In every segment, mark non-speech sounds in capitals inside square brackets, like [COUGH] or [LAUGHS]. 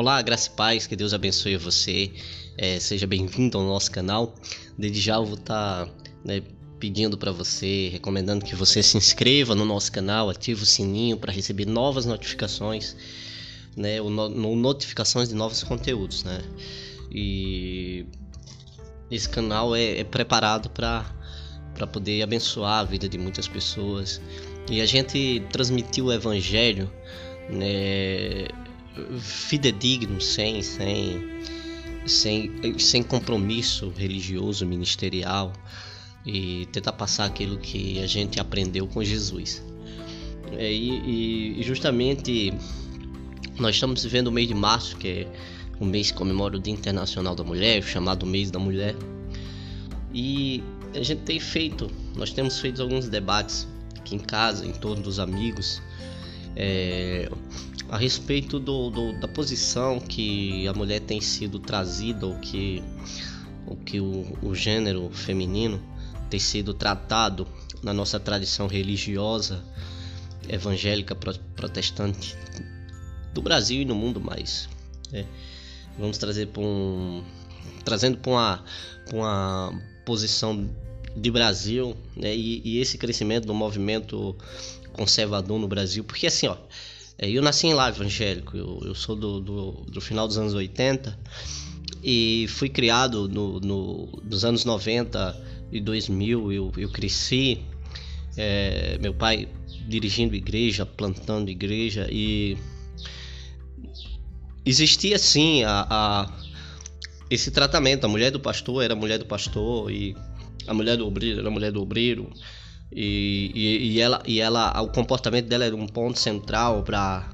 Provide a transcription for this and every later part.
Olá, graça e paz, que Deus abençoe você. É, seja bem-vindo ao nosso canal. Desde já eu vou estar tá, né, pedindo para você, recomendando que você se inscreva no nosso canal, ative o sininho para receber novas notificações, né, ou no, notificações de novos conteúdos, né. E esse canal é, é preparado para para poder abençoar a vida de muitas pessoas. E a gente transmitiu o evangelho, né, fidedigno, sem, sem, sem, sem compromisso religioso, ministerial e tentar passar aquilo que a gente aprendeu com Jesus. É, e, e, justamente nós estamos vivendo o mês de março, que é um mês que comemora o Dia Internacional da Mulher, chamado Mês da Mulher. E a gente tem feito, nós temos feito alguns debates aqui em casa, em torno dos amigos, é, a respeito do, do, da posição que a mulher tem sido trazida, ou que, ou que o, o gênero feminino tem sido tratado na nossa tradição religiosa evangélica protestante do Brasil e no mundo mais. Né? Vamos trazer para um trazendo para uma, uma posição de Brasil né? e, e, esse crescimento do movimento conservador no Brasil, porque assim, ó, é, eu nasci em lá evangélico, eu, eu sou do, do, do, final dos anos 80 e fui criado no, no, nos anos 90 e 2000. Eu, eu cresci, é, meu pai dirigindo igreja, plantando igreja e existia sim a, a, esse tratamento. A mulher do pastor era a mulher do pastor e a mulher do obreiro era a mulher do obreiro. E, e, e, ela, e ela, o comportamento dela era um ponto central para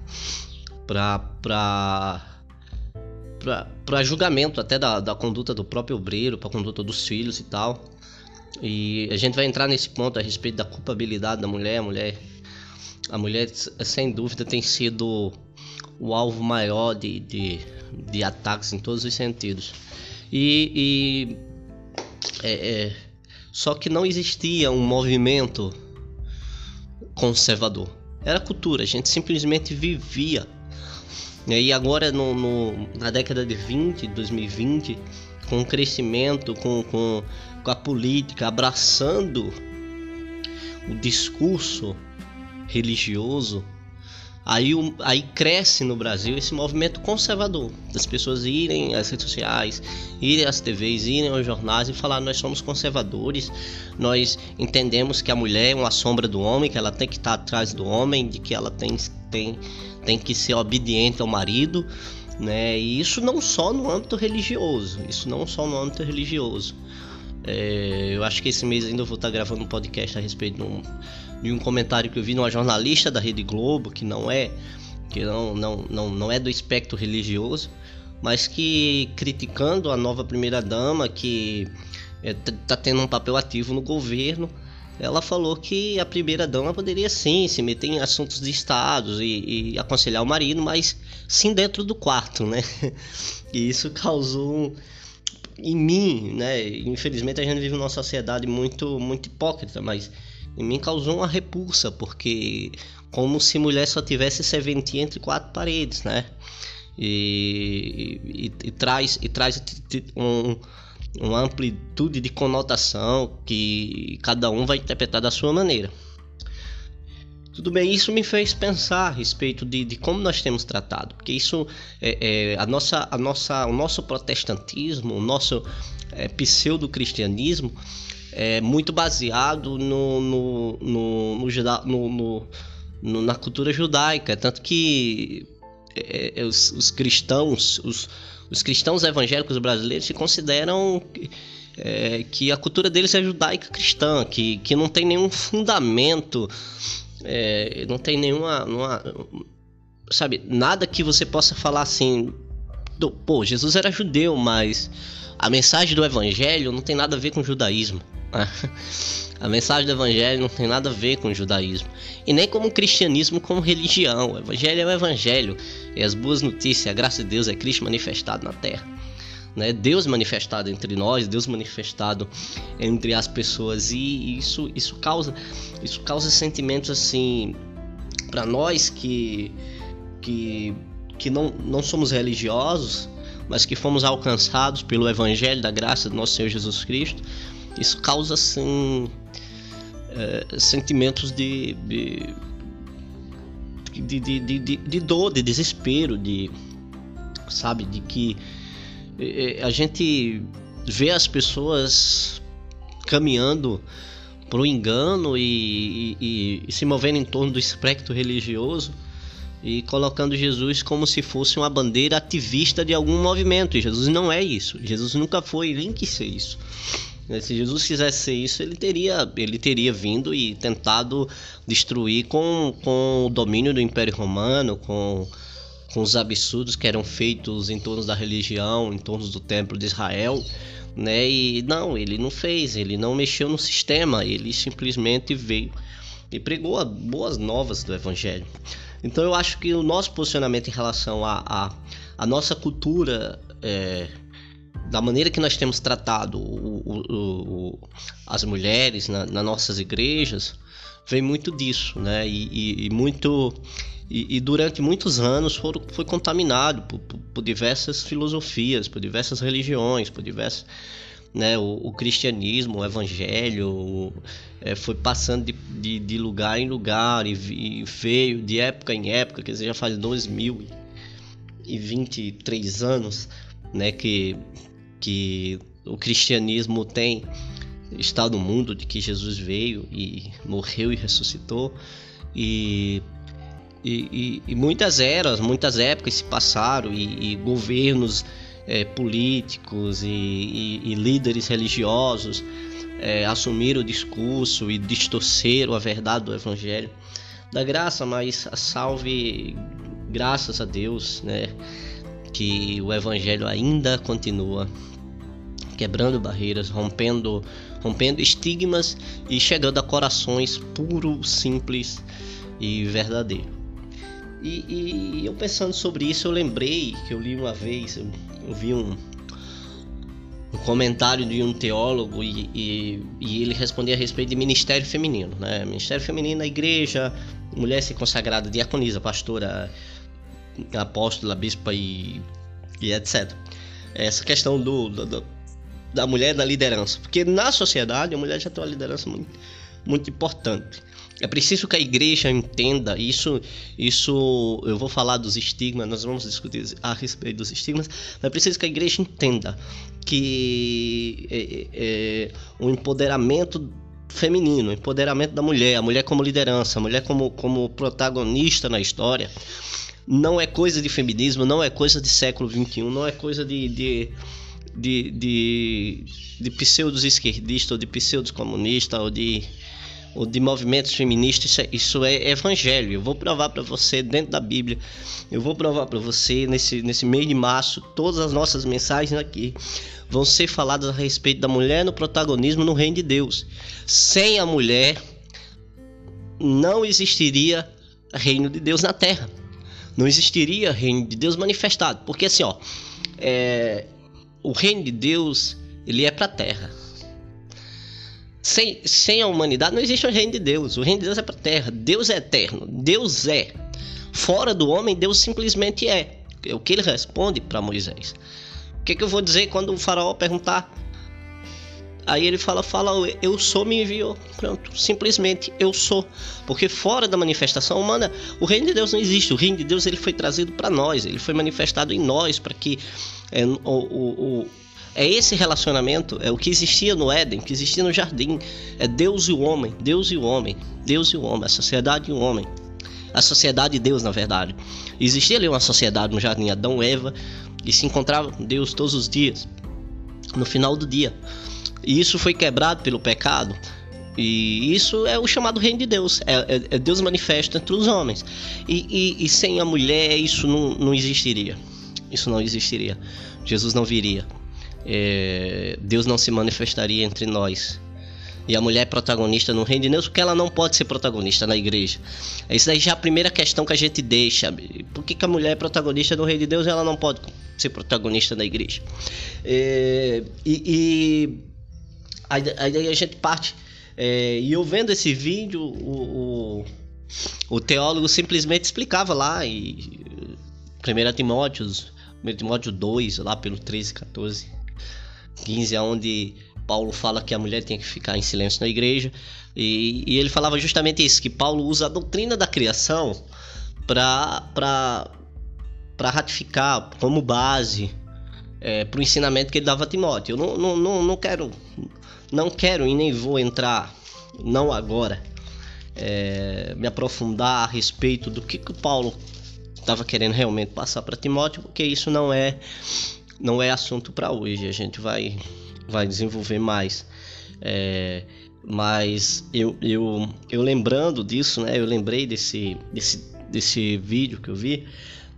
para julgamento até da, da conduta do próprio obreiro, para conduta dos filhos e tal. E a gente vai entrar nesse ponto a respeito da culpabilidade da mulher. A mulher, a mulher sem dúvida tem sido o alvo maior de, de, de ataques em todos os sentidos. E, e é, é, só que não existia um movimento conservador. Era cultura, a gente simplesmente vivia. E agora, no, no, na década de 20, 2020, com o crescimento, com, com, com a política abraçando o discurso religioso, Aí, aí cresce no Brasil esse movimento conservador, das pessoas irem às redes sociais, irem às TVs, irem aos jornais e falar: nós somos conservadores, nós entendemos que a mulher é uma sombra do homem, que ela tem que estar atrás do homem, de que ela tem, tem, tem que ser obediente ao marido, né? E isso não só no âmbito religioso, isso não só no âmbito religioso. É, eu acho que esse mês ainda vou estar gravando um podcast a respeito de um, de um comentário que eu vi numa jornalista da Rede Globo, que não é que não, não, não, não é do espectro religioso, mas que criticando a nova primeira dama que está é, tá tendo um papel ativo no governo, ela falou que a primeira dama poderia sim se meter em assuntos de estados e, e aconselhar o marido, mas sim dentro do quarto, né? [LAUGHS] E isso causou um, em mim, né? Infelizmente a gente vive numa sociedade muito muito hipócrita, mas em mim causou uma repulsa, porque como se mulher só tivesse serventia entre quatro paredes, né? E, e, e traz, e traz um, uma amplitude de conotação que cada um vai interpretar da sua maneira. Tudo bem, isso me fez pensar a respeito de, de como nós temos tratado, porque isso é, é, a nossa, a nossa, o nosso protestantismo, o nosso é, pseudo-cristianismo é muito baseado no, no, no, no, no na cultura judaica, tanto que é, é, os, os, cristãos, os, os cristãos evangélicos brasileiros se consideram é, que a cultura deles é judaica cristã, que, que não tem nenhum fundamento é, não tem nenhuma, nenhuma, Sabe, nada que você possa falar assim. Do, Pô, Jesus era judeu, mas a mensagem do evangelho não tem nada a ver com o judaísmo. Né? A mensagem do evangelho não tem nada a ver com o judaísmo. E nem como o cristianismo como religião. O evangelho é o evangelho. E as boas notícias, a graça de Deus é Cristo manifestado na terra né? Deus manifestado entre nós, Deus manifestado entre as pessoas e isso isso causa isso causa sentimentos assim para nós que que que não, não somos religiosos, mas que fomos alcançados pelo Evangelho da graça do nosso Senhor Jesus Cristo, isso causa assim é, sentimentos de de, de, de, de, de dor, de desespero, de sabe, de que a gente vê as pessoas caminhando para o engano e, e, e, se movendo em torno do espectro religioso e colocando Jesus como se fosse uma bandeira ativista de algum movimento. E Jesus não é isso. Jesus nunca foi, nem quis ser isso. Se Jesus quisesse ser isso, ele teria, ele teria vindo e tentado destruir com, com o domínio do Império Romano, com, com os absurdos que eram feitos em torno da religião, em torno do Templo de Israel né? E não, ele não fez, ele não mexeu no sistema, ele simplesmente veio e pregou boas novas do Evangelho. Então eu acho que o nosso posicionamento em relação à a, a, a, nossa cultura, é, da maneira que nós temos tratado o, o, o, as mulheres na, nas nossas igrejas, vem muito disso, né? E, e, e muito e, e, durante muitos anos foram, foi contaminado por, por, por, diversas filosofias, por diversas religiões, por diversas. Né, o, o cristianismo, o evangelho, o, é, foi passando de, de, de, lugar em lugar e, e, veio de época em época, quer dizer, já faz 2023 anos né, que, que o cristianismo tem está no mundo, de que Jesus veio e morreu e ressuscitou. E e, e, e, muitas eras, muitas épocas se passaram e, e governos é, políticos e, líderes religiosos é, assumiram o discurso e distorceram a verdade do Evangelho da graça, mas a salve, graças a Deus, né, que o Evangelho ainda continua quebrando barreiras, rompendo, rompendo estigmas e chegando a corações puros, simples e verdadeiros. E, e, eu pensando sobre isso, eu lembrei que eu li uma vez, eu, eu vi um, um comentário de um teólogo e, e, e, ele respondia a respeito de ministério feminino, né? Ministério feminino na igreja, mulher ser consagrada, diaconisa, pastora, apóstola, bispa e, e etc. Essa questão do, do, da mulher na liderança, porque na sociedade a mulher já tem uma liderança muito, muito importante. É preciso que a igreja entenda isso. Isso eu vou falar dos estigmas, nós vamos discutir a respeito dos estigmas, mas é preciso que a igreja entenda que é, é, o empoderamento feminino, o empoderamento da mulher, a mulher como liderança, a mulher como, como protagonista na história, não é coisa de feminismo, não é coisa de século XXI, não é coisa de, de de, de, de pseudos esquerdista ou de pseudos comunista ou de ou de movimentos feministas, isso é, isso é evangelho. Eu vou provar para você dentro da Bíblia. Eu vou provar para você nesse, nesse mês de março, todas as nossas mensagens aqui vão ser faladas a respeito da mulher no protagonismo no reino de Deus. Sem a mulher não existiria reino de Deus na terra. Não existiria reino de Deus manifestado, porque assim, ó, é, o reino de Deus ele é para a terra sem, sem a humanidade não existe o reino de Deus. O reino de Deus é para a terra. Deus é eterno. Deus é. Fora do homem, Deus simplesmente é. É o que ele responde para Moisés. O que, que eu vou dizer quando o faraó perguntar? Aí ele fala, fala, eu sou me enviou. Pronto, simplesmente eu sou. Porque fora da manifestação humana, o reino de Deus não existe. O reino de Deus ele foi trazido para nós, ele foi manifestado em nós para que é, o, o é esse relacionamento, é o que existia no Éden, que existia no jardim. É Deus e o homem, Deus e o homem, Deus e o homem, a sociedade e o homem. A sociedade e Deus, na verdade. Existia ali uma sociedade no jardim, Adão e Eva, e se encontravam com Deus todos os dias, no final do dia. E isso foi quebrado pelo pecado. E isso é o chamado reino de Deus. É, é, é Deus manifesto entre os homens. E, e, e sem a mulher isso não, não existiria. Isso não existiria. Jesus não viria é, Deus não se manifestaria entre nós. E a mulher é protagonista no reino de Deus, porque ela não pode ser protagonista na igreja. Isso daí já é a primeira questão que a gente deixa. Por que, que a mulher é protagonista no reino de Deus e ela não pode ser protagonista na igreja? É, e, e aí, aí, a gente parte. É, e eu vendo esse vídeo, o, o, o teólogo simplesmente explicava lá e 1 Timóteo, 1 Timóteo 2, lá pelo 13, 14, 15, onde Paulo fala que a mulher tem que ficar em silêncio na igreja. E, e ele falava justamente isso, que Paulo usa a doutrina da criação para ratificar como base é, para o ensinamento que ele dava a Timóteo. Eu não, não, não, não quero não quero e nem vou entrar, não agora, é, me aprofundar a respeito do que, que o Paulo estava querendo realmente passar para Timóteo, porque isso não é não é assunto para hoje. A gente vai vai desenvolver mais. É, mas eu, eu, eu lembrando disso, né? Eu lembrei desse, desse, desse vídeo que eu vi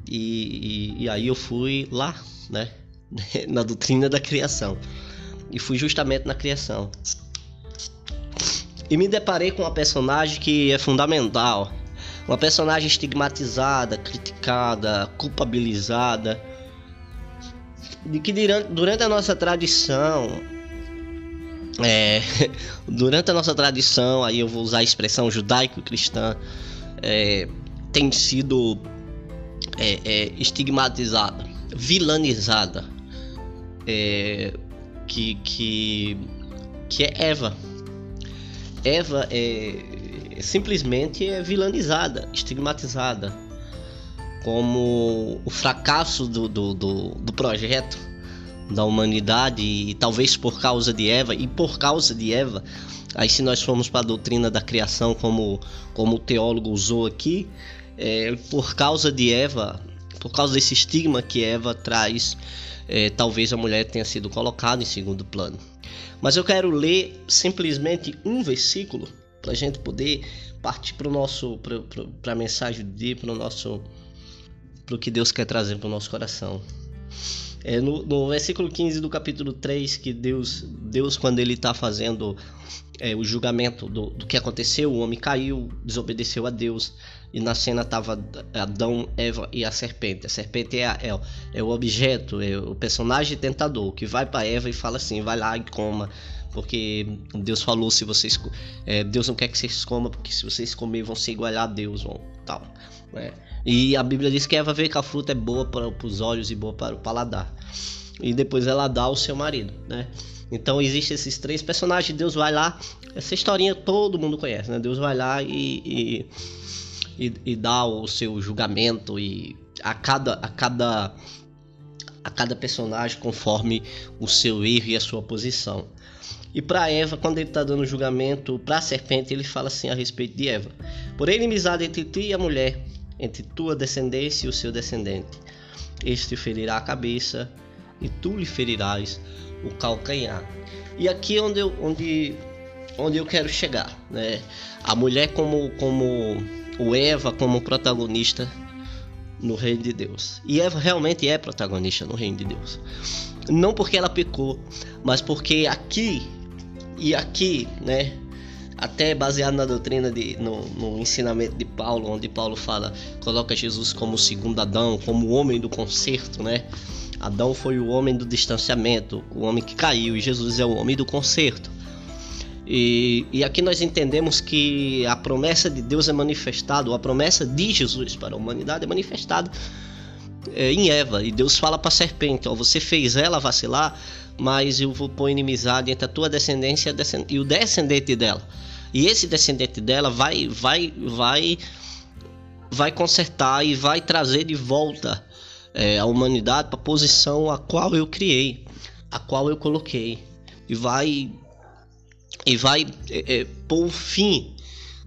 e, e, e aí eu fui lá, né? [LAUGHS] Na doutrina da criação e fui justamente na criação. E me deparei com uma personagem que é fundamental, uma personagem estigmatizada, criticada, culpabilizada, de que durante a nossa tradição, é, [LAUGHS] durante a nossa tradição, aí eu vou usar a expressão judaico-cristã, é, tem sido é, é estigmatizada, vilanizada, é, que, que, que é Eva. Eva é simplesmente é vilanizada, estigmatizada como o fracasso do, do, do, do projeto da humanidade e talvez por causa de Eva e por causa de Eva aí se nós formos para a doutrina da criação como como o teólogo usou aqui é, por causa de Eva por causa desse estigma que Eva traz é, talvez a mulher tenha sido colocada em segundo plano. Mas eu quero ler simplesmente um versículo para a gente poder partir para a mensagem do dia, para o nosso para o que Deus quer trazer para o nosso coração. É no, no, versículo 15 do capítulo 3 que Deus, Deus quando ele está fazendo é, o julgamento do, do que aconteceu, o homem caiu, desobedeceu a Deus, e na cena tava Adão, Eva e a serpente. A serpente é, a, é, é o objeto, é o personagem tentador que vai para Eva e fala assim: vai lá e coma, porque Deus falou se vocês é, Deus não quer que vocês comam, porque se vocês comerem vão se igualar a Deus, ou tal. Né? E a Bíblia diz que Eva vê que a fruta é boa para, os olhos e boa para o paladar. E depois ela dá ao seu marido, né? Então existem esses três personagens. Deus vai lá. Essa historinha todo mundo conhece, né? Deus vai lá e, e e, e dá o seu julgamento e a cada a cada a cada personagem conforme o seu erro e a sua posição. E para Eva, quando ele está dando julgamento para a serpente, ele fala assim a respeito de Eva: Por inimizade entre ti e a mulher, entre tua descendência e o seu descendente, este ferirá a cabeça e tu lhe ferirás o calcanhar. E aqui é onde eu, onde, onde eu quero chegar, né? A mulher como como o Eva como protagonista no reino de Deus. E Eva realmente é protagonista no reino de Deus. Não porque ela pecou, mas porque aqui e aqui, né? Até baseado na doutrina de, no, no ensinamento de Paulo, onde Paulo fala, coloca Jesus como o segundo Adão, como o homem do conserto, né? Adão foi o homem do distanciamento, o homem que caiu, e Jesus é o homem do conserto. E, e aqui nós entendemos que a promessa de Deus é manifestada, a promessa de Jesus para a humanidade é manifestada é, em Eva. E Deus fala para a serpente: ó, Você fez ela vacilar, mas eu vou pôr inimizade entre a tua descendência e o descendente dela. E esse descendente dela vai, vai, vai, vai consertar e vai trazer de volta é, a humanidade para a posição a qual eu criei, a qual eu coloquei. E vai e vai é, é, pôr fim,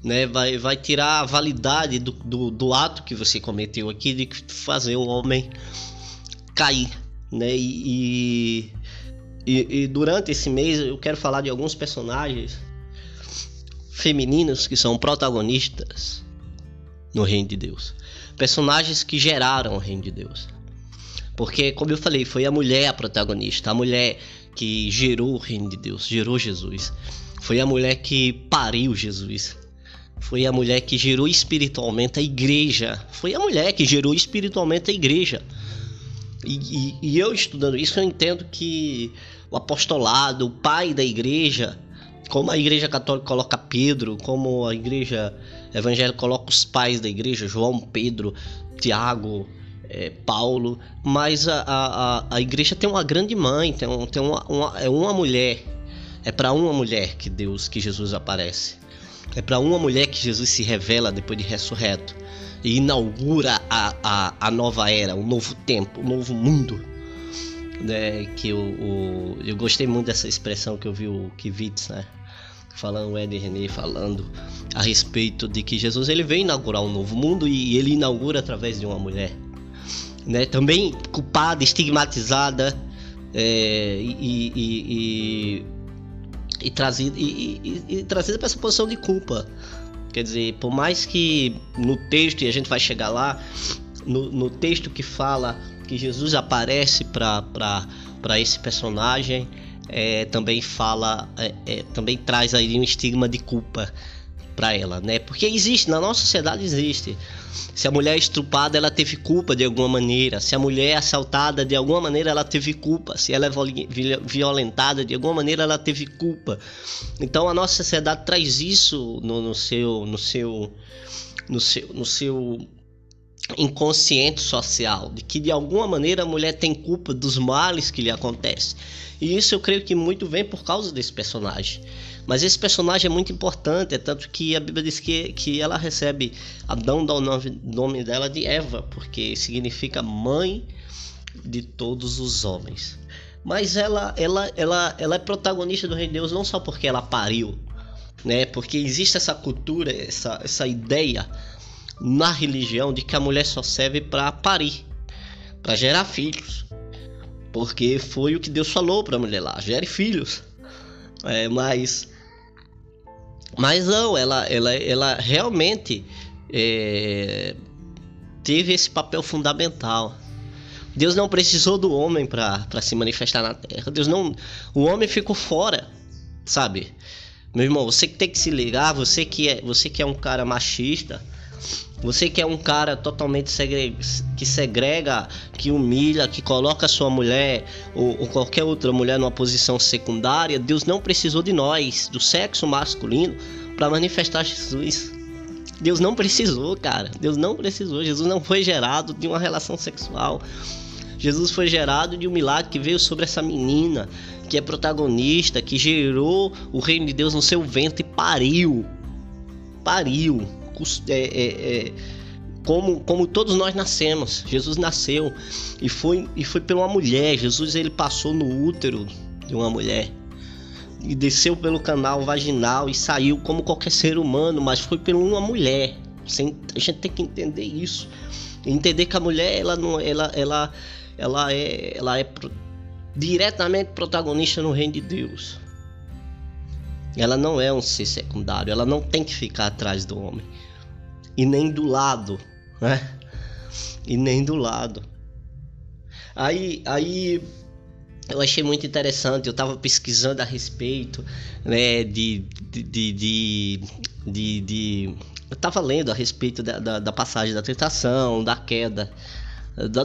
né? vai, vai tirar a validade do, do, do, ato que você cometeu aqui de fazer o homem cair. Né? E, e, e durante esse mês eu quero falar de alguns personagens femininos que são protagonistas no reino de Deus. Personagens que geraram o reino de Deus. Porque, como eu falei, foi a mulher a protagonista, a mulher que gerou o reino de Deus, gerou Jesus. Foi a mulher que pariu Jesus. Foi a mulher que gerou espiritualmente a igreja. Foi a mulher que gerou espiritualmente a igreja. E, e, e eu estudando isso, eu entendo que o apostolado, o pai da igreja, como a igreja católica coloca Pedro, como a igreja evangélica coloca os pais da igreja, João, Pedro, Tiago, é, Paulo, mas a, a, a igreja tem uma grande mãe, tem, tem uma, uma, é uma mulher, é para uma mulher que Deus, que Jesus aparece, é para uma mulher que Jesus se revela depois de ressurreto e inaugura a, a, a nova era, o um novo tempo, o um novo mundo. Né, que o, o, eu gostei muito dessa expressão que eu vi o Kivitz, né? falando o Ed René falando a respeito de que Jesus ele veio inaugurar um novo mundo e ele inaugura através de uma mulher, né? Também culpada, estigmatizada é, e, e, e, e, trazida e, trazida para essa posição de culpa. Quer dizer, por mais que no texto e a gente vai chegar lá no, no texto que fala que Jesus aparece para esse personagem é, também fala, é, é, também traz aí um estigma de culpa para ela, né? Porque existe, na nossa sociedade existe. Se a mulher é estrupada, ela teve culpa de alguma maneira. Se a mulher é assaltada, de alguma maneira ela teve culpa. Se ela é violentada, de alguma maneira ela teve culpa. Então a nossa sociedade traz isso no, no seu, no seu, no seu, no seu inconsciente social, de que de alguma maneira a mulher tem culpa dos males que lhe acontecem. E isso eu creio que muito vem por causa desse personagem. Mas esse personagem é muito importante, é tanto que a Bíblia diz que, que ela recebe, Adão dá o nome, nome dela de Eva, porque significa mãe de todos os homens. Mas ela, ela, ela, ela é protagonista do Rei de Deus não só porque ela pariu, né? Porque existe essa cultura, essa, essa ideia na religião de que a mulher só serve para parir, para gerar filhos. Porque foi o que Deus falou para a mulher lá, gere filhos. É, mas mas não, ela ela, ela realmente é, teve esse papel fundamental. Deus não precisou do homem para se manifestar na terra. Deus não, o homem ficou fora, sabe? Meu irmão, você que tem que se ligar, você que é, você que é um cara machista, você que é um cara totalmente segre... que segrega, que humilha, que coloca sua mulher ou, ou, qualquer outra mulher numa posição secundária, Deus não precisou de nós, do sexo masculino, para manifestar Jesus. Deus não precisou, cara. Deus não precisou. Jesus não foi gerado de uma relação sexual. Jesus foi gerado de um milagre que veio sobre essa menina, que é protagonista, que gerou o reino de Deus no seu ventre e pariu. Pariu é, é, é, como, como todos nós nascemos. Jesus nasceu e foi, e foi por uma mulher. Jesus ele passou no útero de uma mulher e desceu pelo canal vaginal e saiu como qualquer ser humano, mas foi por uma mulher. A gente tem que entender isso, entender que a mulher ela não, ela, ela, ela é, ela é diretamente protagonista no reino de Deus. Ela não é um ser secundário, ela não tem que ficar atrás do homem e nem do lado, né? E nem do lado. Aí, aí eu achei muito interessante, eu estava pesquisando a respeito, né, de, de, de, de, de eu estava lendo a respeito da, da, da, passagem da tentação, da queda, da,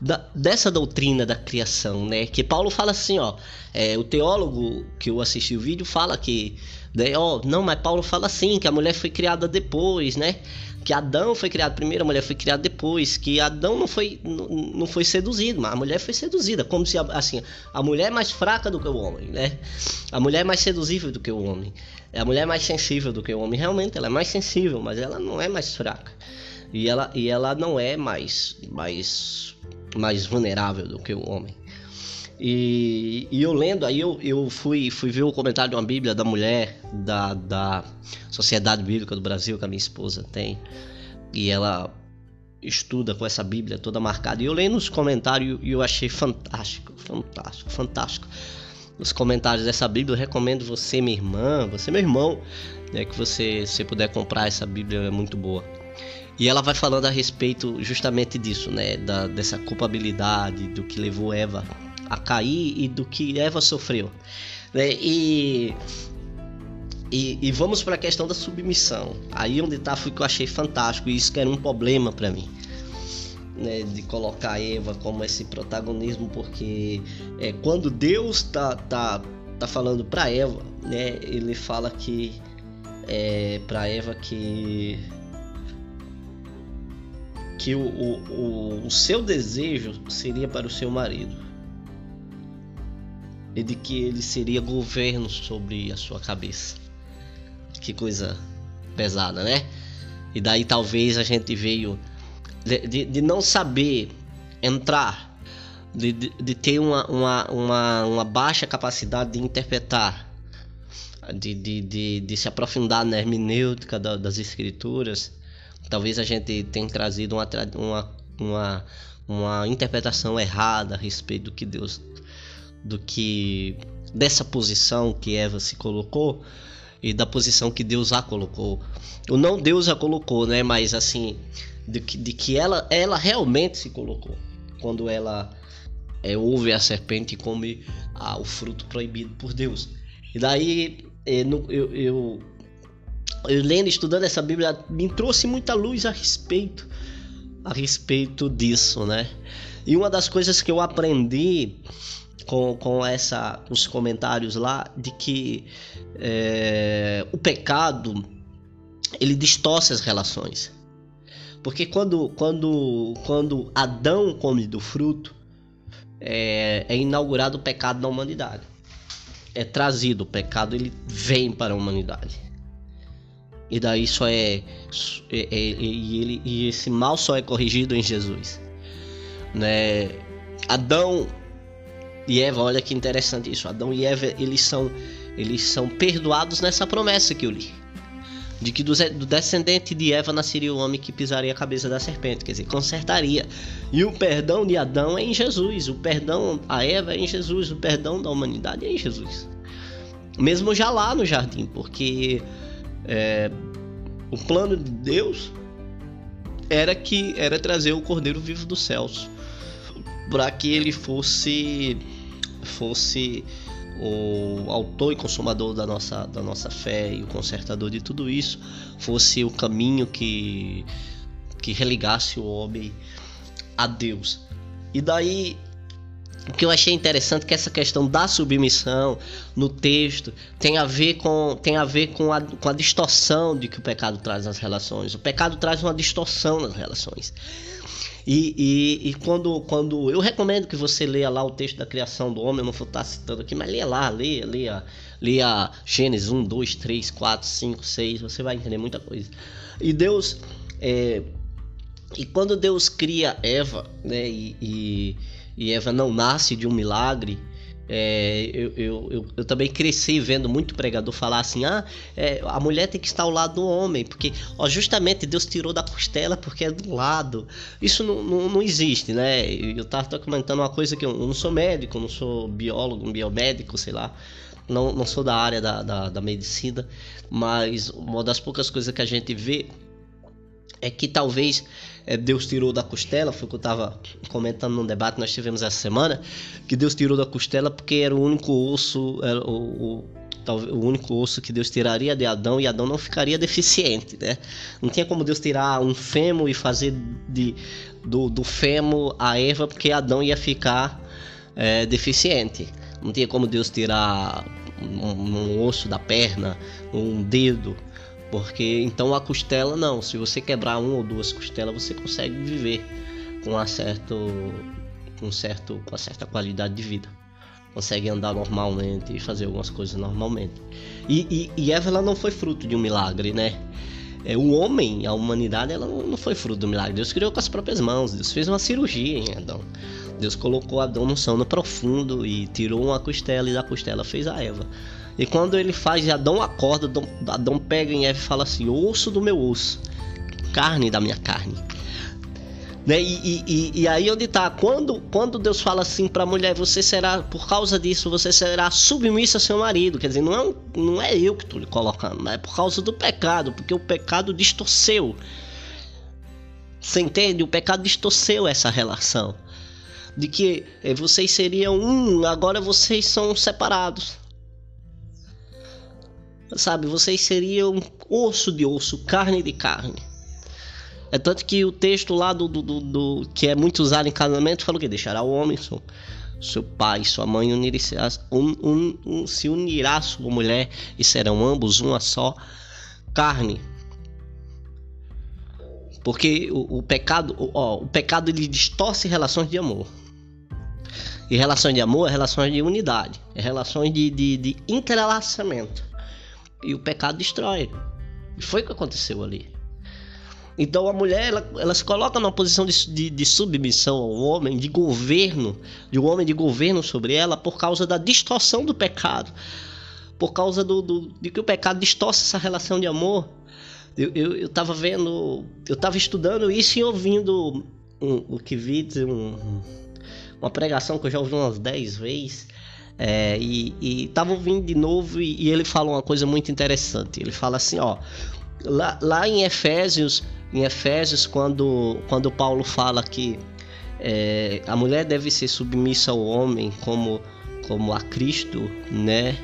da, dessa doutrina da criação, né, que Paulo fala assim, ó, é, o teólogo que eu assisti o vídeo fala que, né, ó, não, mas Paulo fala assim, que a mulher foi criada depois, né, que Adão foi criado primeiro, a mulher foi criada depois, que Adão não foi, não, não foi seduzido, mas a mulher foi seduzida, como se assim, a mulher é mais fraca do que o homem, né? A mulher é mais seduzível do que o homem. A mulher é mais sensível do que o homem, realmente ela é mais sensível, mas ela não é mais fraca. E ela, e ela não é mais, mais, mais vulnerável do que o homem. E, e, eu lendo, aí eu, eu fui, fui ver o comentário de uma Bíblia da mulher da, da Sociedade Bíblica do Brasil, que a minha esposa tem. E ela estuda com essa Bíblia toda marcada. E eu leio nos comentários e eu achei fantástico, fantástico, fantástico. Os comentários dessa Bíblia, eu recomendo você, minha irmã, você, meu irmão, né, que você, se puder comprar essa Bíblia, é muito boa. E ela vai falando a respeito justamente disso, né, da, dessa culpabilidade, do que levou Eva a cair e do que Eva sofreu. Né? E, e, e, vamos para a questão da submissão. Aí onde está foi que eu achei fantástico, e isso que era um problema para mim. Né, de colocar Eva como esse protagonismo, porque é, quando Deus tá, tá, tá falando para Eva, né, ele fala que é, para Eva que que o, o, o seu desejo seria para o seu marido e de que ele seria governo sobre a sua cabeça. Que coisa pesada, né? E daí talvez a gente veio de, de, de não saber entrar, de, de, de ter uma, uma, uma, uma, baixa capacidade de interpretar, de, de, de, se aprofundar na hermenêutica da, das escrituras. Talvez a gente tenha trazido uma, uma, uma, uma interpretação errada a respeito do que Deus do que dessa posição que Eva se colocou e da posição que Deus a colocou. Ou não Deus a colocou, né? Mas assim, de que, de que ela, ela realmente se colocou. Quando ela é, ouve a serpente e come ah, o fruto proibido por Deus. E daí eu, eu, eu, eu lendo, estudando essa Bíblia, me trouxe muita luz a respeito a respeito disso, né? E uma das coisas que eu aprendi com, com essa, os comentários lá de que é, o pecado ele distorce as relações. Porque quando, quando, quando Adão come do fruto, é, é inaugurado o pecado na humanidade. É trazido o pecado, ele vem para a humanidade. E daí só é, é, é, e, ele, e esse mal só é corrigido em Jesus. Né? Adão e Eva, olha que interessante isso. Adão e Eva, eles são, eles são perdoados nessa promessa que eu li. De que do, do descendente de Eva nasceria o homem que pisaria a cabeça da serpente, quer dizer, consertaria. E o perdão de Adão é em Jesus, o perdão a Eva é em Jesus, o perdão da humanidade é em Jesus. Mesmo já lá no jardim, porque é, o plano de Deus era que era trazer o Cordeiro vivo dos céus para que ele fosse fosse o autor e consumador da nossa, da nossa fé e o consertador de tudo isso, fosse o caminho que, que religasse o homem a Deus. E daí o que eu achei interessante é que essa questão da submissão no texto tem a ver com, tem a, ver com, a, com a distorção de que o pecado traz nas relações. O pecado traz uma distorção nas relações. E, e, e, quando, quando eu recomendo que você leia lá o texto da criação do homem, eu não vou estar citando aqui, mas leia lá, leia, leia, leia Gênesis 1, 2, 3, 4, 5, 6, você vai entender muita coisa. E Deus, é, e quando Deus cria Eva, né, e, e, e Eva não nasce de um milagre, é, eu, eu, eu, eu, também cresci vendo muito pregador falar assim: ah, é, a mulher tem que estar ao lado do homem, porque ó, justamente Deus tirou da costela porque é do lado. Isso não, não, não existe, né? Eu estava comentando uma coisa que eu, não sou médico, não sou biólogo, biomédico, sei lá. Não, não sou da área da, da, da medicina, mas uma das poucas coisas que a gente vê é que talvez é, Deus tirou da costela, foi o que eu estava comentando num debate que nós tivemos essa semana, que Deus tirou da costela porque era o único osso, o, o, o único osso que Deus tiraria de Adão e Adão não ficaria deficiente, né? Não tinha como Deus tirar um fêmur e fazer de, do, do fêmur a Eva porque Adão ia ficar é, deficiente. Não tinha como Deus tirar um, um osso da perna, um dedo, porque então a costela não, se você quebrar uma ou duas costelas, você consegue viver com uma certo com certo com certa qualidade de vida. Consegue andar normalmente e fazer algumas coisas normalmente. E, e, e Eva ela não foi fruto de um milagre, né? É, o homem, a humanidade, ela não, não foi fruto do milagre. Deus criou com as próprias mãos. Deus fez uma cirurgia em Adão. Deus colocou Adão no sono profundo e tirou uma costela e da costela fez a Eva. E quando ele faz, Adão acorda, Adão, Adão pega em Eva e fala assim: osso do meu osso, carne da minha carne. Né? E, e, e, aí onde está? Quando, quando Deus fala assim para a mulher, você será, por causa disso, você será submissa ao seu marido. Quer dizer, não é, um, não é eu que estou lhe colocando, mas é por causa do pecado, porque o pecado distorceu. Você entende? O pecado distorceu essa relação. De que eh, vocês seriam um, agora vocês são separados. Sabe, vocês seriam osso de osso, carne de carne. É tanto que o texto lá do, do, do, do que é muito usado em casamento fala que deixará o homem, seu, seu pai, sua mãe unirá, um, um, um, se unirá a sua mulher e serão ambos uma só carne. Porque o, o pecado, ó, o pecado ele distorce relações de amor. E relações de amor é relações de unidade, é relações de, de, de entrelaçamento. E o pecado destrói. E foi o que aconteceu ali. Então a mulher ela, ela se coloca numa posição de, de, de, submissão ao homem, de governo, de um homem de governo sobre ela por causa da distorção do pecado, por causa do, do de que o pecado distorce essa relação de amor. Eu, eu, eu tava vendo, eu tava estudando isso e ouvindo um, o que vi um, uma pregação que eu já ouvi umas 10 vezes. É, e, e tava ouvindo de novo e, e, ele fala uma coisa muito interessante. Ele fala assim, ó, lá, lá em Efésios em Efésios, quando, quando Paulo fala que é, a mulher deve ser submissa ao homem como, como a Cristo, né?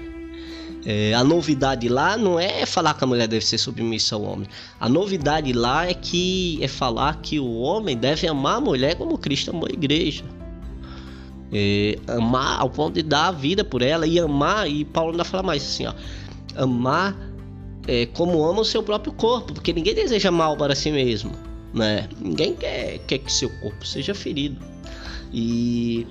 É, a novidade lá não é falar que a mulher deve ser submissa ao homem. A novidade lá é que é falar que o homem deve amar a mulher como Cristo amou a igreja. É, amar ao ponto de dar a vida por ela e amar, e Paulo ainda fala mais assim, ó, amar é, como ama o seu próprio corpo, porque ninguém deseja mal para si mesmo, né? Ninguém quer, quer que seu corpo seja ferido. E,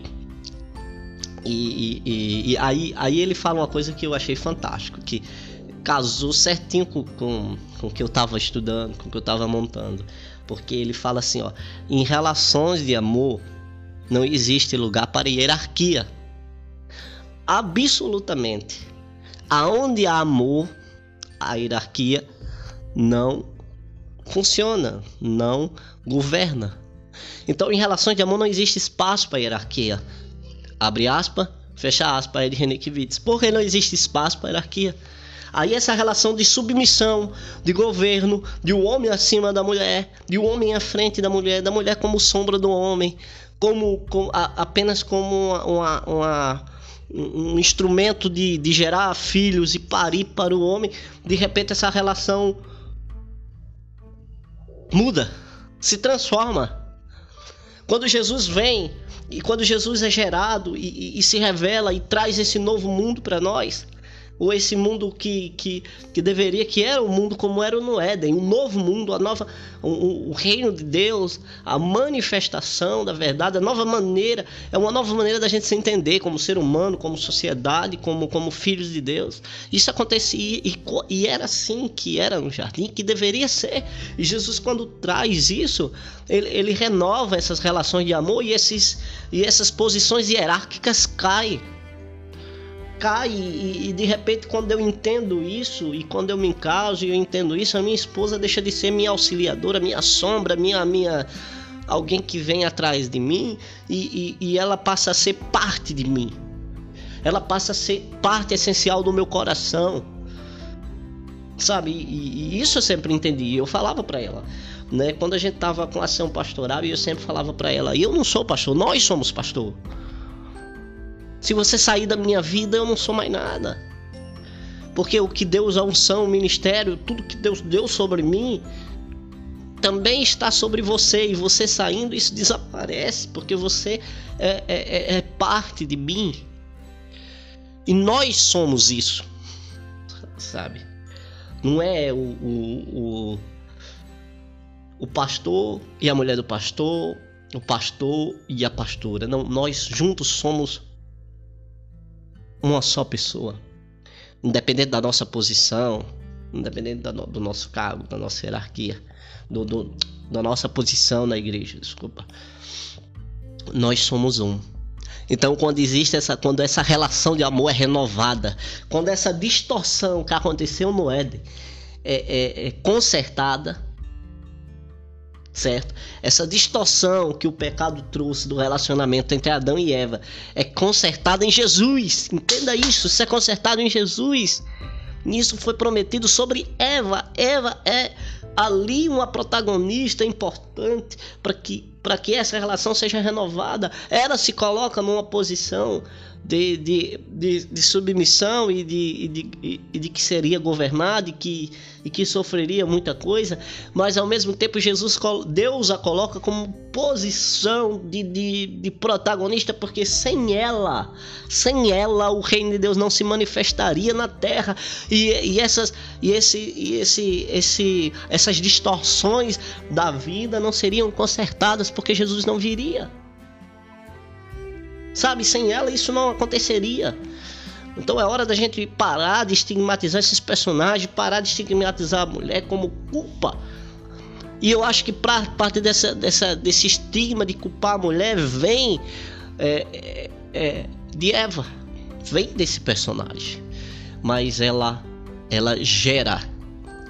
e, e, e aí, aí ele fala uma coisa que eu achei fantástico, que casou certinho com, com, com o que eu estava estudando, com o que eu estava montando. Porque ele fala assim, ó, em relações de amor não existe lugar para hierarquia. Absolutamente. Aonde há amor, a hierarquia não funciona, não governa. Então, em relações de amor, não existe espaço para hierarquia. Abre aspas, fecha aspas, é de René Kivitz. Porque não existe espaço para hierarquia. Aí essa relação de submissão, de governo, de um homem acima da mulher, de um homem à frente da mulher, da mulher como sombra do homem, como, como a, apenas como uma, uma, um instrumento de, de gerar filhos e parir para o homem, de repente essa relação muda, se transforma. Quando Jesus vem e quando Jesus é gerado e, e, e se revela e traz esse novo mundo para nós, ou esse mundo que, que, que deveria, que era o mundo como era no Éden, um novo mundo, a nova, o, o reino de Deus, a manifestação da verdade, a nova maneira, é uma nova maneira da gente se entender como ser humano, como sociedade, como, como filhos de Deus. Isso acontecia e, e era assim que era no jardim, que deveria ser. E Jesus, quando traz isso, ele, ele renova essas relações de amor e, esses, e essas posições hierárquicas caem cai e, e, de repente quando eu entendo isso e quando eu me caso e eu entendo isso, a minha esposa deixa de ser minha auxiliadora, minha sombra, minha minha alguém que vem atrás de mim e, e, e ela passa a ser parte de mim. Ela passa a ser parte essencial do meu coração. Sabe? E, isso eu sempre entendi. Eu falava para ela, né? Quando a gente tava com ação pastoral, eu sempre falava para ela: "Eu não sou pastor, nós somos pastor". Se você sair da minha vida, eu não sou mais nada. Porque o que Deus, a unção, o ministério, tudo que Deus deu sobre mim, também está sobre você. E você saindo, isso desaparece, porque você é, é, é, é parte de mim. E nós somos isso, sabe? Não é o, o, o, o pastor e a mulher do pastor, o pastor e a pastora. Não, nós juntos somos uma só pessoa. Independente da nossa posição, independente do nosso cargo, da nossa hierarquia, do, do, da nossa posição na igreja, desculpa. Nós somos um. Então, quando existe essa, quando essa relação de amor é renovada, quando essa distorção que aconteceu no Éden é, é, é consertada, certo? Essa distorção que o pecado trouxe do relacionamento entre Adão e Eva é consertada em Jesus. Entenda isso, isso é consertado em Jesus. Isso foi prometido sobre Eva. Eva é ali uma protagonista importante para que, para que essa relação seja renovada. Ela se coloca numa posição de, de, de, de submissão e de, de, de, que seria governado e que, e que sofreria muita coisa, mas ao mesmo tempo Jesus, Deus a coloca como posição de, de, de protagonista, porque sem ela, sem ela o reino de Deus não se manifestaria na terra e, e essas e esse e esse esse essas distorções da vida não seriam consertadas porque Jesus não viria. Sabe, sem ela isso não aconteceria. Então é hora da gente parar de estigmatizar esses personagens, parar de estigmatizar a mulher como culpa. E eu acho que pra parte dessa, dessa, desse estigma de culpar a mulher vem é, é, é, de Eva, vem desse personagem. Mas ela, ela gera,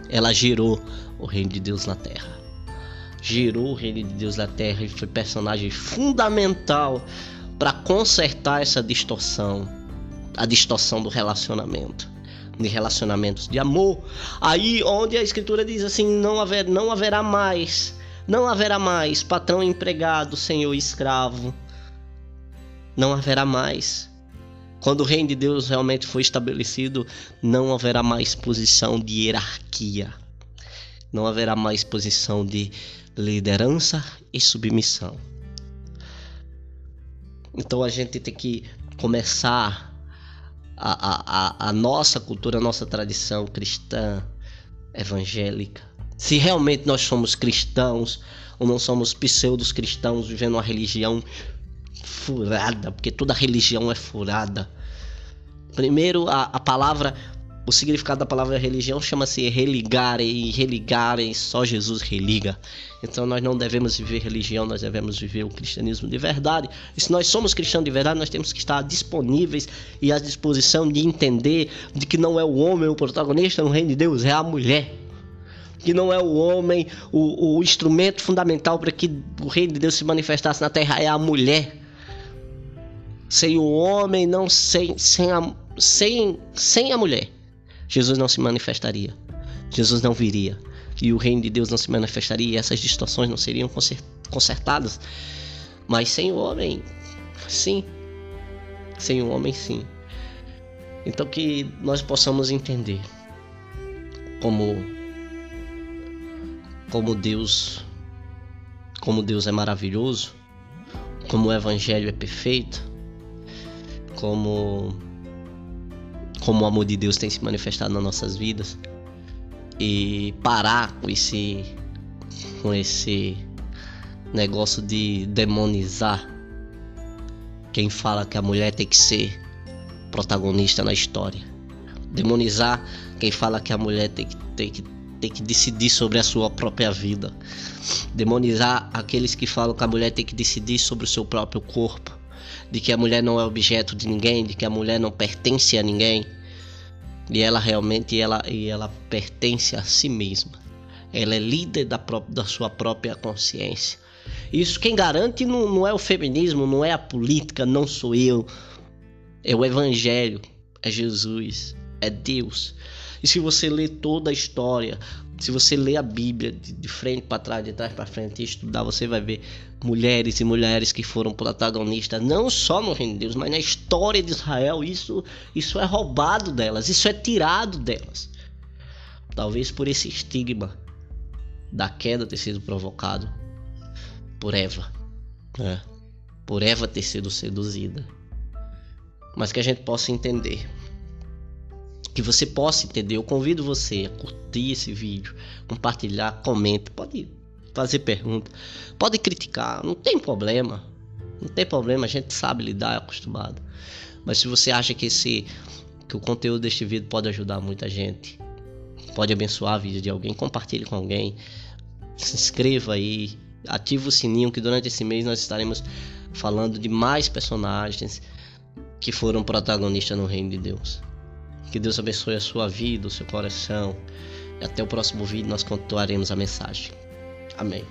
ela gerou o reino de Deus na terra. Gerou o reino de Deus na terra e foi personagem fundamental para consertar essa distorção, a distorção do relacionamento, de relacionamentos de amor. Aí onde a escritura diz assim, não haver, não haverá mais, não haverá mais patrão empregado, senhor escravo. Não haverá mais. Quando o reino de Deus realmente for estabelecido, não haverá mais posição de hierarquia. Não haverá mais posição de liderança e submissão. Então a gente tem que começar a, a, a nossa cultura, a nossa tradição cristã, evangélica. Se realmente nós somos cristãos ou não somos pseudos cristãos vivendo uma religião furada, porque toda religião é furada. Primeiro, a, a palavra o significado da palavra religião chama-se religar e religar e só Jesus religa. Então nós não devemos viver religião, nós devemos viver o cristianismo de verdade. E se nós somos cristãos de verdade, nós temos que estar disponíveis e à disposição de entender de que não é o homem o protagonista no reino de Deus, é a mulher. Que não é o homem o, o instrumento fundamental para que o reino de Deus se manifestasse na terra, é a mulher. Sem o homem, não sem, sem, a, sem, sem a mulher Jesus não se manifestaria. Jesus não viria. E o reino de Deus não se manifestaria. E essas distorções não seriam consertadas. Mas sem o homem, sim. Sem o homem, sim. Então que nós possamos entender como como Deus como Deus é maravilhoso, como o evangelho é perfeito, como como o amor de Deus tem se manifestado nas nossas vidas e parar com esse com esse negócio de demonizar quem fala que a mulher tem que ser protagonista na história. Demonizar quem fala que a mulher tem que, tem que, tem que decidir sobre a sua própria vida. Demonizar aqueles que falam que a mulher tem que decidir sobre o seu próprio corpo de que a mulher não é objeto de ninguém, de que a mulher não pertence a ninguém. E ela realmente ela, e ela pertence a si mesma. Ela é líder da, própria, da sua própria consciência. Isso quem garante não, não é o feminismo, não é a política, não sou eu. É o evangelho, é Jesus, é Deus. E se você ler toda a história se você ler a Bíblia de, frente para trás, de trás para frente e estudar, você vai ver mulheres e mulheres que foram protagonistas não só no reino de Deus, mas na história de Israel. Isso, isso é roubado delas, isso é tirado delas. Talvez por esse estigma da queda ter sido provocado por Eva, né? por Eva ter sido seduzida. Mas que a gente possa entender que você possa entender. Eu convido você a curtir esse vídeo, compartilhar, comenta, pode fazer pergunta, pode criticar, não tem problema. Não tem problema, a gente sabe lidar, é acostumado. Mas se você acha que esse que o conteúdo deste vídeo pode ajudar muita gente, pode abençoar a vida de alguém, compartilhe com alguém, se inscreva aí, ative o sininho que durante esse mês nós estaremos falando de mais personagens que foram protagonistas no reino de Deus. Que Deus abençoe a sua vida, o seu coração. E até o próximo vídeo nós continuaremos a mensagem. Amém.